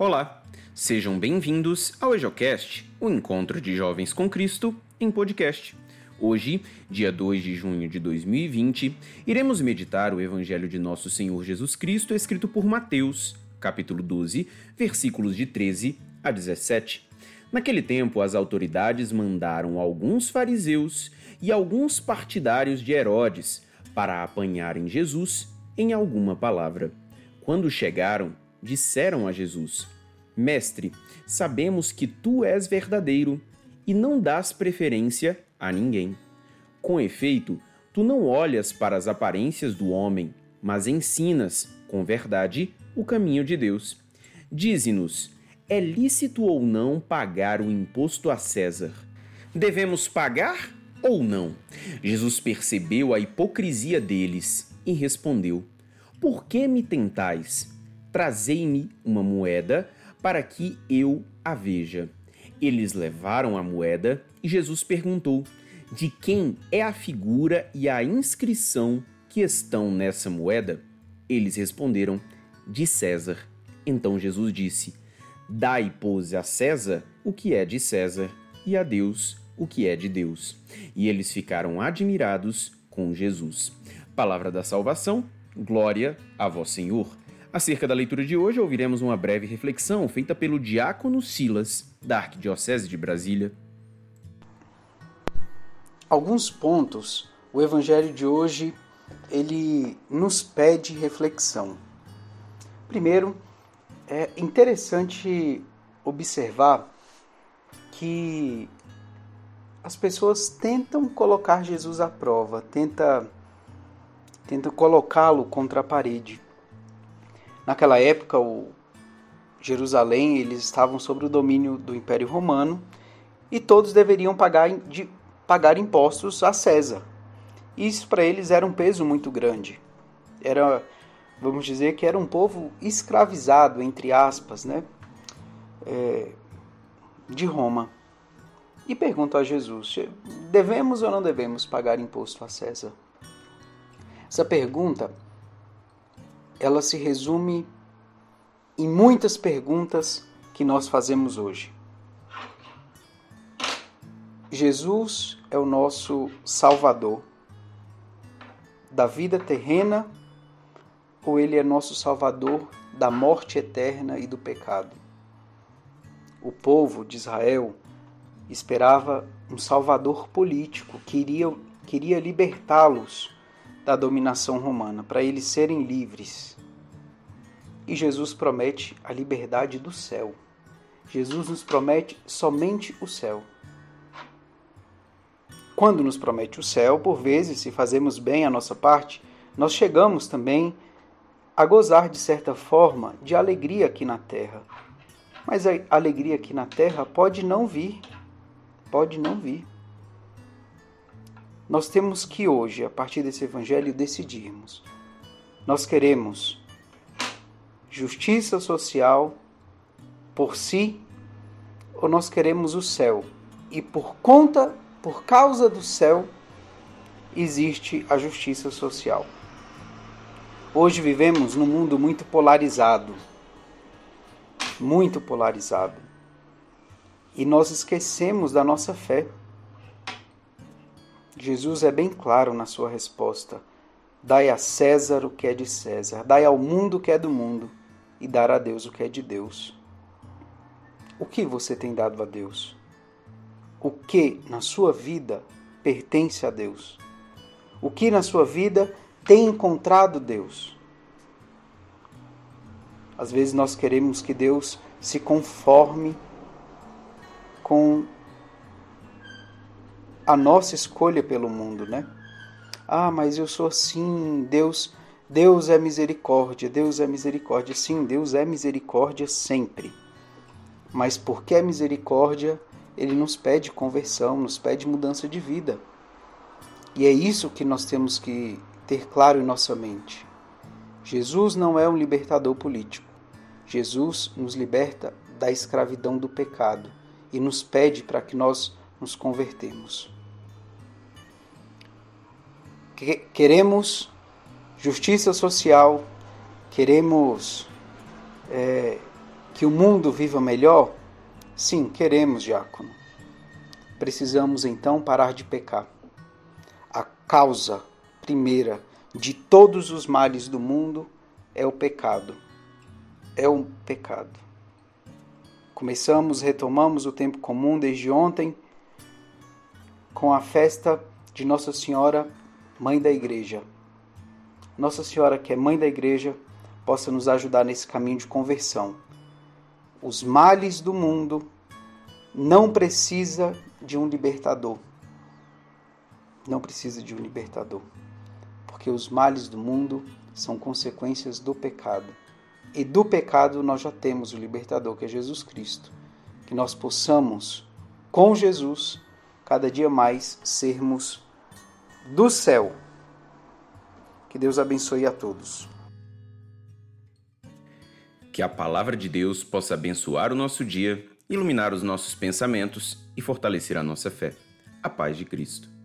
Olá, sejam bem-vindos ao EjoCast, o encontro de jovens com Cristo em podcast. Hoje, dia 2 de junho de 2020, iremos meditar o Evangelho de Nosso Senhor Jesus Cristo, escrito por Mateus, capítulo 12, versículos de 13 a 17. Naquele tempo, as autoridades mandaram alguns fariseus e alguns partidários de Herodes para apanharem Jesus em alguma palavra. Quando chegaram, disseram a Jesus: Mestre, sabemos que tu és verdadeiro e não dás preferência a ninguém. Com efeito, tu não olhas para as aparências do homem, mas ensinas, com verdade, o caminho de Deus. Dize-nos: é lícito ou não pagar o imposto a César? Devemos pagar ou não? Jesus percebeu a hipocrisia deles e respondeu: Por que me tentais? Trazei-me uma moeda para que eu a veja. Eles levaram a moeda e Jesus perguntou: De quem é a figura e a inscrição que estão nessa moeda? Eles responderam: De César. Então Jesus disse: Dai, pois, a César o que é de César e a Deus o que é de Deus. E eles ficaram admirados com Jesus. Palavra da salvação, glória a vós, Senhor. Acerca da leitura de hoje, ouviremos uma breve reflexão feita pelo diácono Silas, da Arquidiocese de Brasília. Alguns pontos, o evangelho de hoje, ele nos pede reflexão. Primeiro, é interessante observar que as pessoas tentam colocar Jesus à prova, tenta tenta colocá-lo contra a parede. Naquela época, o Jerusalém, eles estavam sob o domínio do Império Romano e todos deveriam pagar, de, pagar impostos a César. Isso para eles era um peso muito grande. Era, vamos dizer que era um povo escravizado, entre aspas, né? É, de Roma. E pergunto a Jesus: devemos ou não devemos pagar imposto a César? Essa pergunta ela se resume em muitas perguntas que nós fazemos hoje. Jesus é o nosso Salvador da vida terrena ou ele é nosso Salvador da morte eterna e do pecado? O povo de Israel esperava um Salvador político que iria, queria libertá-los da dominação romana, para eles serem livres. E Jesus promete a liberdade do céu. Jesus nos promete somente o céu. Quando nos promete o céu, por vezes, se fazemos bem a nossa parte, nós chegamos também a gozar de certa forma de alegria aqui na terra. Mas a alegria aqui na terra pode não vir. Pode não vir. Nós temos que hoje, a partir desse evangelho, decidirmos. Nós queremos justiça social por si ou nós queremos o céu? E por conta, por causa do céu, existe a justiça social. Hoje vivemos num mundo muito polarizado. Muito polarizado. E nós esquecemos da nossa fé. Jesus é bem claro na sua resposta: Dai a César o que é de César, dai ao mundo o que é do mundo, e dar a Deus o que é de Deus. O que você tem dado a Deus? O que na sua vida pertence a Deus? O que na sua vida tem encontrado Deus? Às vezes nós queremos que Deus se conforme com a nossa escolha pelo mundo, né? Ah, mas eu sou assim, Deus, Deus é misericórdia, Deus é misericórdia. Sim, Deus é misericórdia sempre. Mas porque é misericórdia, ele nos pede conversão, nos pede mudança de vida. E é isso que nós temos que ter claro em nossa mente. Jesus não é um libertador político. Jesus nos liberta da escravidão do pecado e nos pede para que nós nos convertemos. Queremos justiça social, queremos é, Que o mundo viva melhor? Sim, queremos, diácono. Precisamos então parar de pecar. A causa primeira de todos os males do mundo é o pecado. É o pecado. Começamos, retomamos o tempo comum desde ontem com a festa de Nossa Senhora, Mãe da Igreja. Nossa Senhora, que é Mãe da Igreja, possa nos ajudar nesse caminho de conversão. Os males do mundo não precisa de um libertador. Não precisa de um libertador. Porque os males do mundo são consequências do pecado. E do pecado nós já temos o libertador, que é Jesus Cristo. Que nós possamos, com Jesus, cada dia mais sermos do céu. Que Deus abençoe a todos. Que a palavra de Deus possa abençoar o nosso dia, iluminar os nossos pensamentos e fortalecer a nossa fé. A paz de Cristo.